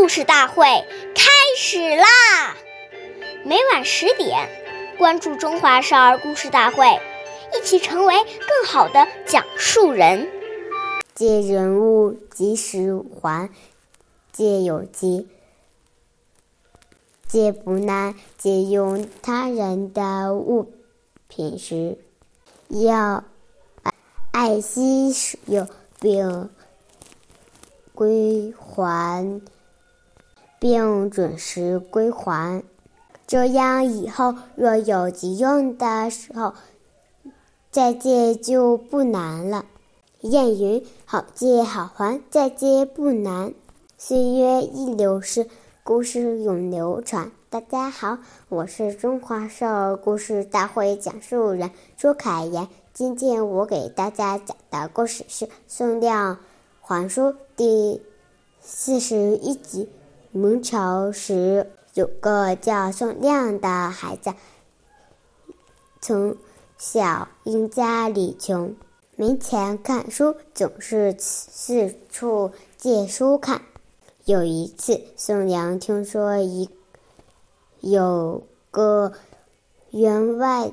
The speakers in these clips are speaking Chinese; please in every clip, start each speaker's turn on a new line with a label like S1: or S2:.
S1: 故事大会开始啦！每晚十点，关注《中华少儿故事大会》，一起成为更好的讲述人。
S2: 借人物，及时还；借有机，借不难。借用他人的物品时，要爱惜使用，并归还。并准时归还，这样以后若有急用的时候，再借就不难了。谚语：好借好还，再借不难。岁月易流逝，故事永流传。大家好，我是中华少儿故事大会讲述人朱凯言。今天我给大家讲的故事是《宋亮还书》第四十一集。明朝时，有个叫宋亮的孩子，从小因家里穷，没钱看书，总是四处借书看。有一次，宋亮听说一有个员外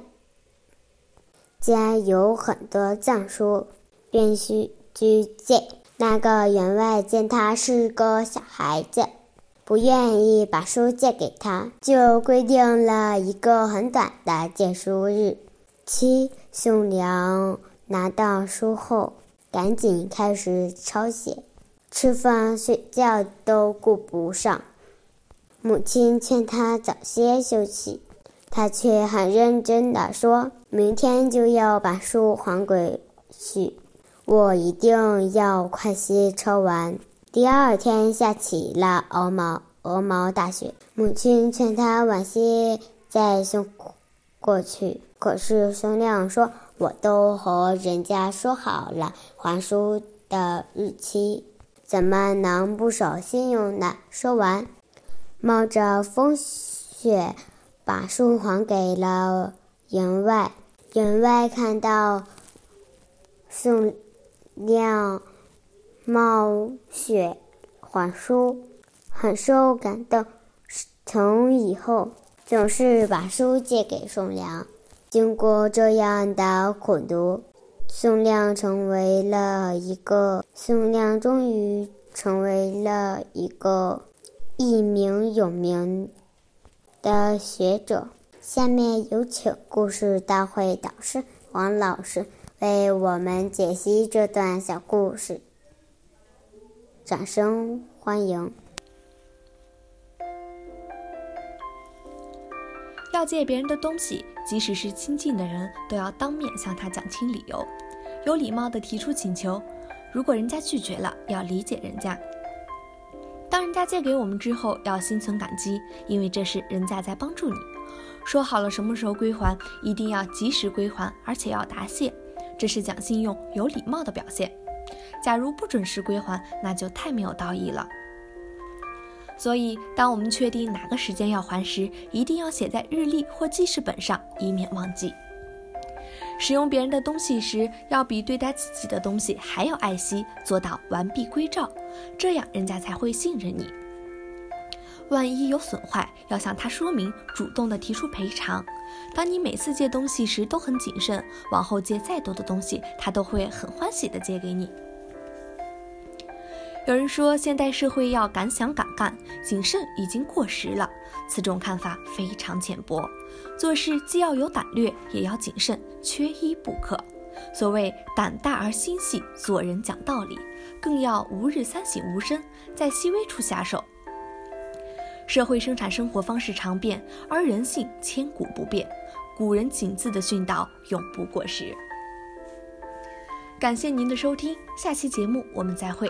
S2: 家有很多藏书，便去借。那个员外见他是个小孩子。不愿意把书借给他，就规定了一个很短的借书日期。宋良拿到书后，赶紧开始抄写，吃饭睡觉都顾不上。母亲劝他早些休息，他却很认真地说：“明天就要把书还回去，我一定要快些抄完。”第二天下起了鹅毛鹅毛大雪，母亲劝他晚些再送过去。可是宋亮说：“我都和人家说好了还书的日期，怎么能不守信用呢？”说完，冒着风雪把书还给了员外。员外看到宋亮。冒雪还书，很受感动。从以后总是把书借给宋良。经过这样的苦读，宋亮成为了一个宋亮终于成为了一个一名有名的学者。下面有请故事大会导师王老师为我们解析这段小故事。掌声欢迎！
S3: 要借别人的东西，即使是亲近的人，都要当面向他讲清理由，有礼貌的提出请求。如果人家拒绝了，要理解人家。当人家借给我们之后，要心存感激，因为这是人家在帮助你。说好了什么时候归还，一定要及时归还，而且要答谢，这是讲信用、有礼貌的表现。假如不准时归还，那就太没有道义了。所以，当我们确定哪个时间要还时，一定要写在日历或记事本上，以免忘记。使用别人的东西时，要比对待自己的东西还要爱惜，做到完璧归赵，这样人家才会信任你。万一有损坏，要向他说明，主动的提出赔偿。当你每次借东西时都很谨慎，往后借再多的东西，他都会很欢喜的借给你。有人说，现代社会要敢想敢干，谨慎已经过时了。此种看法非常浅薄。做事既要有胆略，也要谨慎，缺一不可。所谓胆大而心细，做人讲道理，更要吾日三省吾身，在细微处下手。社会生产生活方式常变，而人性千古不变。古人谨字的训导永不过时。感谢您的收听，下期节目我们再会。